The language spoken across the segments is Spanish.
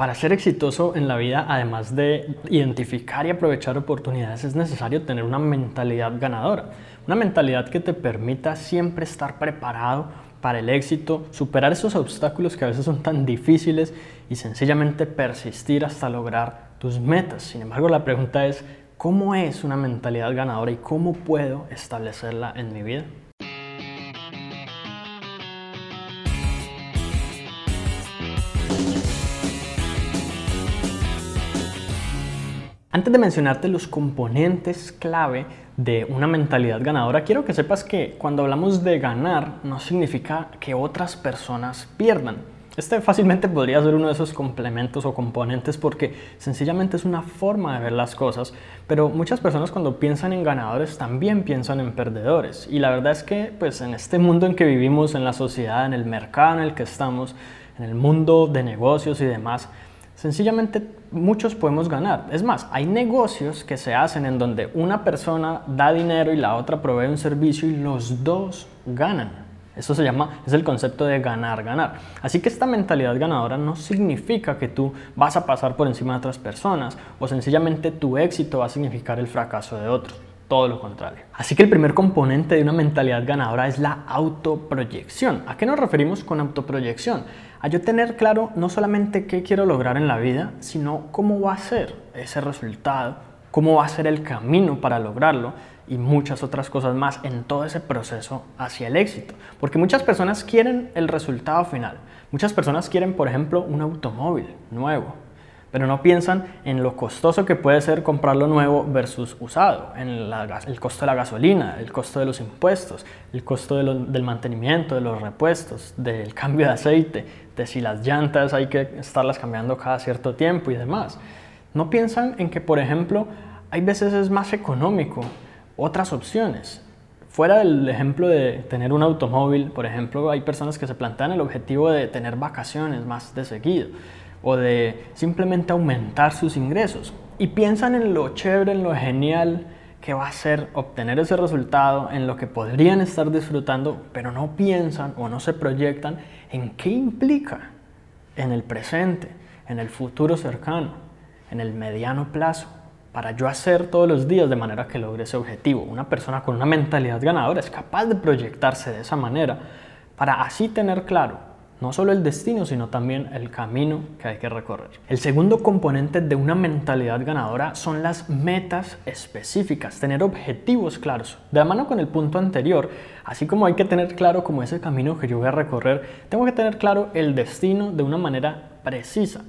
Para ser exitoso en la vida, además de identificar y aprovechar oportunidades, es necesario tener una mentalidad ganadora. Una mentalidad que te permita siempre estar preparado para el éxito, superar esos obstáculos que a veces son tan difíciles y sencillamente persistir hasta lograr tus metas. Sin embargo, la pregunta es, ¿cómo es una mentalidad ganadora y cómo puedo establecerla en mi vida? Antes de mencionarte los componentes clave de una mentalidad ganadora, quiero que sepas que cuando hablamos de ganar no significa que otras personas pierdan. Este fácilmente podría ser uno de esos complementos o componentes porque sencillamente es una forma de ver las cosas, pero muchas personas cuando piensan en ganadores también piensan en perdedores. Y la verdad es que pues en este mundo en que vivimos, en la sociedad, en el mercado en el que estamos, en el mundo de negocios y demás, Sencillamente muchos podemos ganar. Es más, hay negocios que se hacen en donde una persona da dinero y la otra provee un servicio y los dos ganan. Eso se llama, es el concepto de ganar, ganar. Así que esta mentalidad ganadora no significa que tú vas a pasar por encima de otras personas o sencillamente tu éxito va a significar el fracaso de otros todo lo contrario. Así que el primer componente de una mentalidad ganadora es la autoproyección. ¿A qué nos referimos con autoproyección? A yo tener claro no solamente qué quiero lograr en la vida, sino cómo va a ser ese resultado, cómo va a ser el camino para lograrlo y muchas otras cosas más en todo ese proceso hacia el éxito. Porque muchas personas quieren el resultado final. Muchas personas quieren, por ejemplo, un automóvil nuevo, pero no piensan en lo costoso que puede ser comprarlo nuevo versus usado, en el costo de la gasolina, el costo de los impuestos, el costo del mantenimiento, de los repuestos, del cambio de aceite, si las llantas hay que estarlas cambiando cada cierto tiempo y demás. No piensan en que, por ejemplo, hay veces es más económico otras opciones. Fuera del ejemplo de tener un automóvil, por ejemplo, hay personas que se plantean el objetivo de tener vacaciones más de seguido o de simplemente aumentar sus ingresos y piensan en lo chévere, en lo genial que va a ser obtener ese resultado, en lo que podrían estar disfrutando, pero no piensan o no se proyectan en qué implica en el presente, en el futuro cercano, en el mediano plazo, para yo hacer todos los días de manera que logre ese objetivo. Una persona con una mentalidad ganadora es capaz de proyectarse de esa manera para así tener claro no solo el destino, sino también el camino que hay que recorrer. El segundo componente de una mentalidad ganadora son las metas específicas, tener objetivos claros. De la mano con el punto anterior, así como hay que tener claro cómo es el camino que yo voy a recorrer, tengo que tener claro el destino de una manera precisa.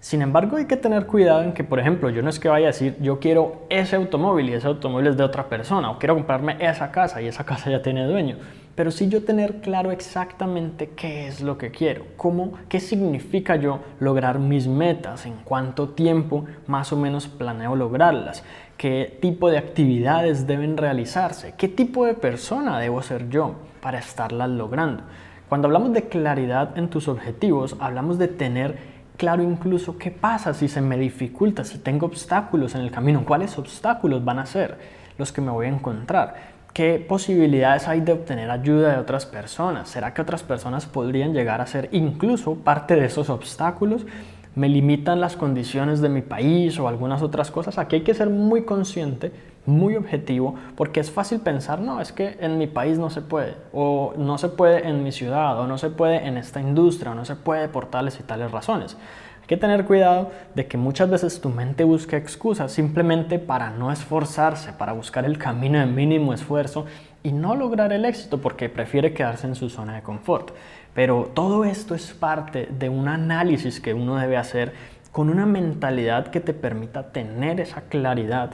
Sin embargo, hay que tener cuidado en que, por ejemplo, yo no es que vaya a decir, yo quiero ese automóvil y ese automóvil es de otra persona, o quiero comprarme esa casa y esa casa ya tiene dueño pero sí yo tener claro exactamente qué es lo que quiero, cómo, qué significa yo lograr mis metas, en cuánto tiempo más o menos planeo lograrlas, qué tipo de actividades deben realizarse, qué tipo de persona debo ser yo para estarlas logrando. Cuando hablamos de claridad en tus objetivos, hablamos de tener claro incluso qué pasa si se me dificulta, si tengo obstáculos en el camino, cuáles obstáculos van a ser los que me voy a encontrar. ¿Qué posibilidades hay de obtener ayuda de otras personas? ¿Será que otras personas podrían llegar a ser incluso parte de esos obstáculos? ¿Me limitan las condiciones de mi país o algunas otras cosas? Aquí hay que ser muy consciente, muy objetivo, porque es fácil pensar, no, es que en mi país no se puede, o no se puede en mi ciudad, o no se puede en esta industria, o no se puede por tales y tales razones. Hay que tener cuidado de que muchas veces tu mente busca excusas simplemente para no esforzarse, para buscar el camino de mínimo esfuerzo y no lograr el éxito porque prefiere quedarse en su zona de confort. Pero todo esto es parte de un análisis que uno debe hacer con una mentalidad que te permita tener esa claridad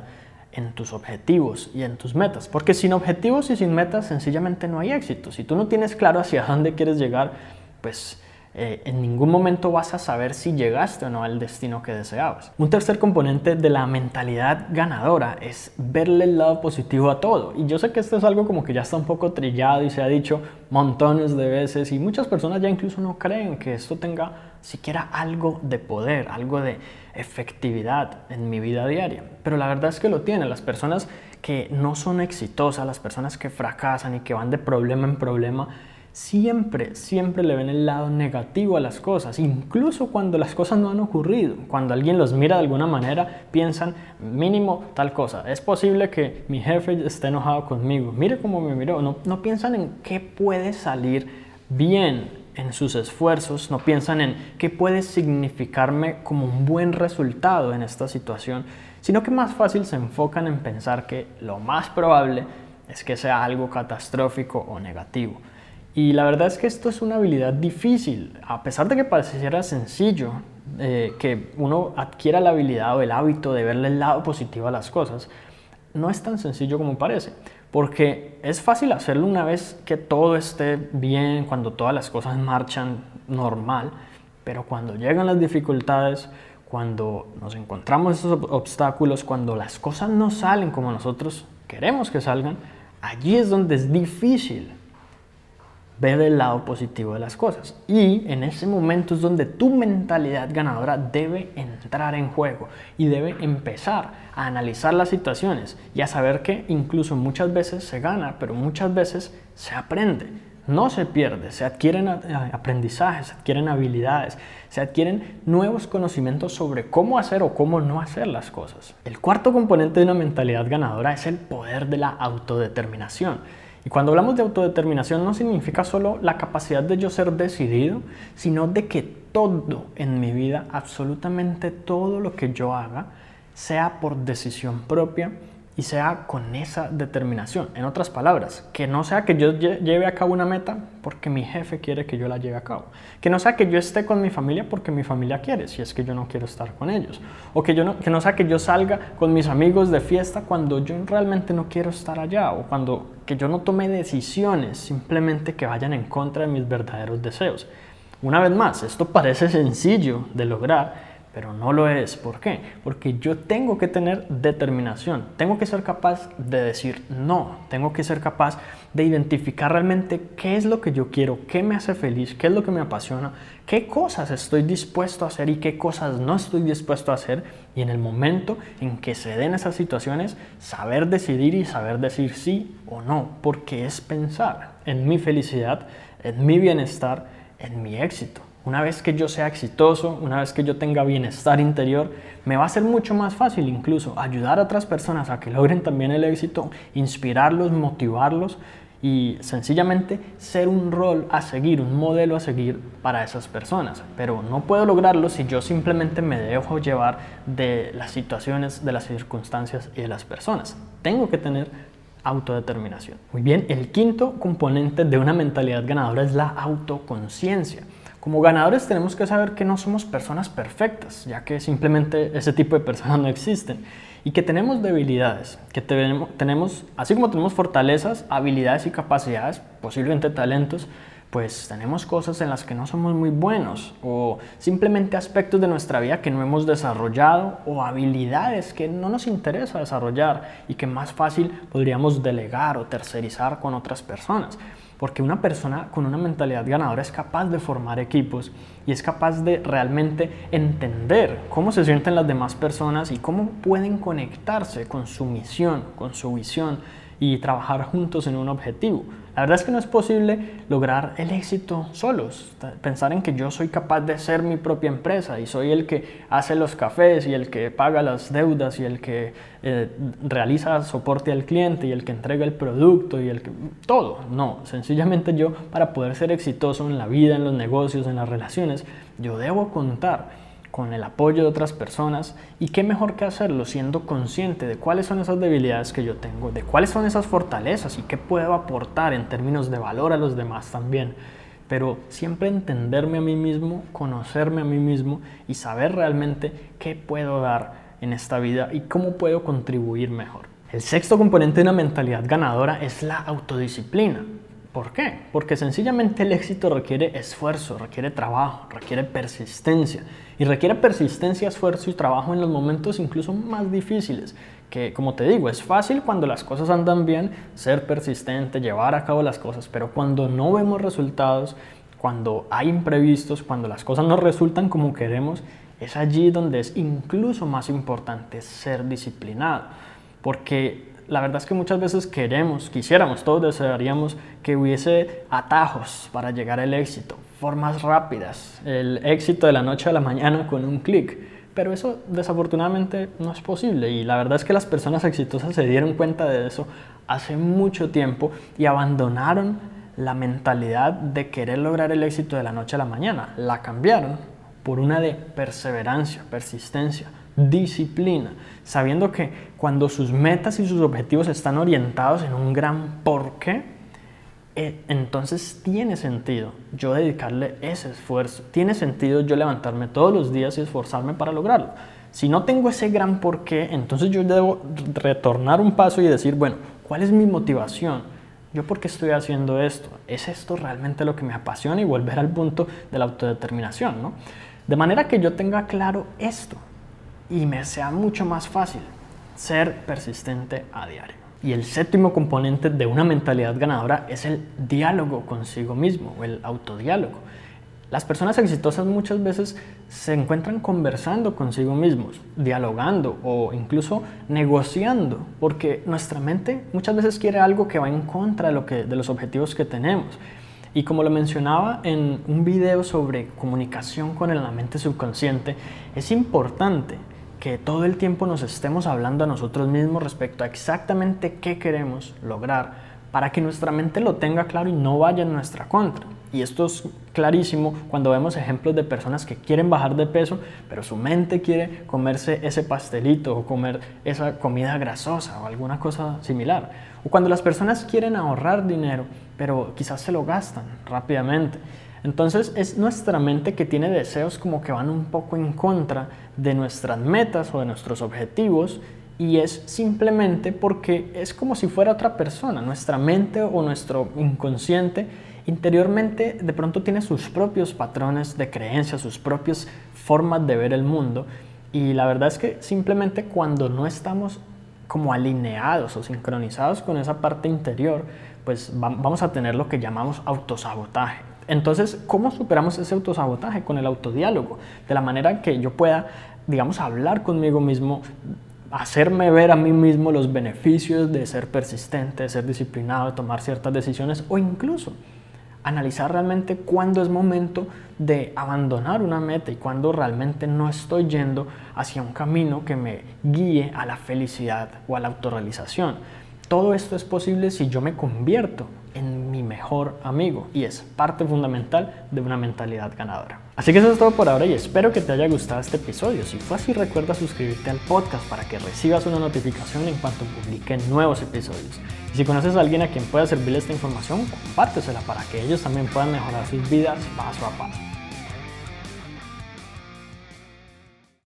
en tus objetivos y en tus metas. Porque sin objetivos y sin metas sencillamente no hay éxito. Si tú no tienes claro hacia dónde quieres llegar, pues eh, en ningún momento vas a saber si llegaste o no al destino que deseabas. Un tercer componente de la mentalidad ganadora es verle el lado positivo a todo. Y yo sé que esto es algo como que ya está un poco trillado y se ha dicho montones de veces y muchas personas ya incluso no creen que esto tenga siquiera algo de poder, algo de efectividad en mi vida diaria. Pero la verdad es que lo tiene. Las personas que no son exitosas, las personas que fracasan y que van de problema en problema, siempre, siempre le ven el lado negativo a las cosas, incluso cuando las cosas no han ocurrido. Cuando alguien los mira de alguna manera, piensan, mínimo tal cosa. Es posible que mi jefe esté enojado conmigo. Mire cómo me miró. No, no piensan en qué puede salir bien en sus esfuerzos, no piensan en qué puede significarme como un buen resultado en esta situación, sino que más fácil se enfocan en pensar que lo más probable es que sea algo catastrófico o negativo. Y la verdad es que esto es una habilidad difícil, a pesar de que pareciera sencillo eh, que uno adquiera la habilidad o el hábito de verle el lado positivo a las cosas, no es tan sencillo como parece. Porque es fácil hacerlo una vez que todo esté bien, cuando todas las cosas marchan normal, pero cuando llegan las dificultades, cuando nos encontramos esos obstáculos, cuando las cosas no salen como nosotros queremos que salgan, allí es donde es difícil ver el lado positivo de las cosas. Y en ese momento es donde tu mentalidad ganadora debe entrar en juego y debe empezar a analizar las situaciones y a saber que incluso muchas veces se gana, pero muchas veces se aprende. No se pierde, se adquieren aprendizajes, se adquieren habilidades, se adquieren nuevos conocimientos sobre cómo hacer o cómo no hacer las cosas. El cuarto componente de una mentalidad ganadora es el poder de la autodeterminación. Y cuando hablamos de autodeterminación no significa solo la capacidad de yo ser decidido, sino de que todo en mi vida, absolutamente todo lo que yo haga, sea por decisión propia y sea con esa determinación. En otras palabras, que no sea que yo lleve a cabo una meta porque mi jefe quiere que yo la lleve a cabo. Que no sea que yo esté con mi familia porque mi familia quiere, si es que yo no quiero estar con ellos. O que, yo no, que no sea que yo salga con mis amigos de fiesta cuando yo realmente no quiero estar allá. O cuando que yo no tome decisiones simplemente que vayan en contra de mis verdaderos deseos. Una vez más, esto parece sencillo de lograr, pero no lo es. ¿Por qué? Porque yo tengo que tener determinación, tengo que ser capaz de decir no, tengo que ser capaz de identificar realmente qué es lo que yo quiero, qué me hace feliz, qué es lo que me apasiona, qué cosas estoy dispuesto a hacer y qué cosas no estoy dispuesto a hacer. Y en el momento en que se den esas situaciones, saber decidir y saber decir sí o no, porque es pensar en mi felicidad, en mi bienestar, en mi éxito. Una vez que yo sea exitoso, una vez que yo tenga bienestar interior, me va a ser mucho más fácil incluso ayudar a otras personas a que logren también el éxito, inspirarlos, motivarlos y sencillamente ser un rol a seguir, un modelo a seguir para esas personas. Pero no puedo lograrlo si yo simplemente me dejo llevar de las situaciones, de las circunstancias y de las personas. Tengo que tener autodeterminación. Muy bien, el quinto componente de una mentalidad ganadora es la autoconciencia. Como ganadores tenemos que saber que no somos personas perfectas, ya que simplemente ese tipo de personas no existen. Y que tenemos debilidades, que tenemos, así como tenemos fortalezas, habilidades y capacidades, posiblemente talentos, pues tenemos cosas en las que no somos muy buenos o simplemente aspectos de nuestra vida que no hemos desarrollado o habilidades que no nos interesa desarrollar y que más fácil podríamos delegar o tercerizar con otras personas porque una persona con una mentalidad ganadora es capaz de formar equipos y es capaz de realmente entender cómo se sienten las demás personas y cómo pueden conectarse con su misión, con su visión y trabajar juntos en un objetivo. La verdad es que no es posible lograr el éxito solos. Pensar en que yo soy capaz de ser mi propia empresa y soy el que hace los cafés y el que paga las deudas y el que eh, realiza soporte al cliente y el que entrega el producto y el que... Todo. No, sencillamente yo para poder ser exitoso en la vida, en los negocios, en las relaciones, yo debo contar con el apoyo de otras personas y qué mejor que hacerlo siendo consciente de cuáles son esas debilidades que yo tengo, de cuáles son esas fortalezas y qué puedo aportar en términos de valor a los demás también. Pero siempre entenderme a mí mismo, conocerme a mí mismo y saber realmente qué puedo dar en esta vida y cómo puedo contribuir mejor. El sexto componente de una mentalidad ganadora es la autodisciplina. ¿Por qué? Porque sencillamente el éxito requiere esfuerzo, requiere trabajo, requiere persistencia. Y requiere persistencia, esfuerzo y trabajo en los momentos incluso más difíciles. Que como te digo, es fácil cuando las cosas andan bien ser persistente, llevar a cabo las cosas, pero cuando no vemos resultados, cuando hay imprevistos, cuando las cosas no resultan como queremos, es allí donde es incluso más importante ser disciplinado. Porque la verdad es que muchas veces queremos, quisiéramos, todos desearíamos que hubiese atajos para llegar al éxito, formas rápidas, el éxito de la noche a la mañana con un clic. Pero eso desafortunadamente no es posible y la verdad es que las personas exitosas se dieron cuenta de eso hace mucho tiempo y abandonaron la mentalidad de querer lograr el éxito de la noche a la mañana. La cambiaron por una de perseverancia, persistencia, disciplina, sabiendo que cuando sus metas y sus objetivos están orientados en un gran porqué, eh, entonces tiene sentido yo dedicarle ese esfuerzo, tiene sentido yo levantarme todos los días y esforzarme para lograrlo. Si no tengo ese gran porqué, entonces yo debo retornar un paso y decir, bueno, ¿cuál es mi motivación? ¿Yo por qué estoy haciendo esto? ¿Es esto realmente lo que me apasiona? Y volver al punto de la autodeterminación, ¿no? De manera que yo tenga claro esto y me sea mucho más fácil ser persistente a diario. Y el séptimo componente de una mentalidad ganadora es el diálogo consigo mismo o el autodiálogo. Las personas exitosas muchas veces se encuentran conversando consigo mismos, dialogando o incluso negociando, porque nuestra mente muchas veces quiere algo que va en contra de, lo que, de los objetivos que tenemos. Y como lo mencionaba en un video sobre comunicación con la mente subconsciente, es importante que todo el tiempo nos estemos hablando a nosotros mismos respecto a exactamente qué queremos lograr para que nuestra mente lo tenga claro y no vaya en nuestra contra. Y esto es clarísimo cuando vemos ejemplos de personas que quieren bajar de peso, pero su mente quiere comerse ese pastelito o comer esa comida grasosa o alguna cosa similar. O cuando las personas quieren ahorrar dinero, pero quizás se lo gastan rápidamente. Entonces es nuestra mente que tiene deseos como que van un poco en contra de nuestras metas o de nuestros objetivos y es simplemente porque es como si fuera otra persona. Nuestra mente o nuestro inconsciente interiormente de pronto tiene sus propios patrones de creencia, sus propias formas de ver el mundo y la verdad es que simplemente cuando no estamos como alineados o sincronizados con esa parte interior, pues vamos a tener lo que llamamos autosabotaje. Entonces, ¿cómo superamos ese autosabotaje? Con el autodiálogo, de la manera que yo pueda, digamos, hablar conmigo mismo, hacerme ver a mí mismo los beneficios de ser persistente, de ser disciplinado, de tomar ciertas decisiones o incluso analizar realmente cuándo es momento de abandonar una meta y cuándo realmente no estoy yendo hacia un camino que me guíe a la felicidad o a la autorrealización. Todo esto es posible si yo me convierto en mejor amigo y es parte fundamental de una mentalidad ganadora. Así que eso es todo por ahora y espero que te haya gustado este episodio. Si fue así, recuerda suscribirte al podcast para que recibas una notificación en cuanto publique nuevos episodios. Y si conoces a alguien a quien pueda servirle esta información, compártesela para que ellos también puedan mejorar sus vidas paso a paso.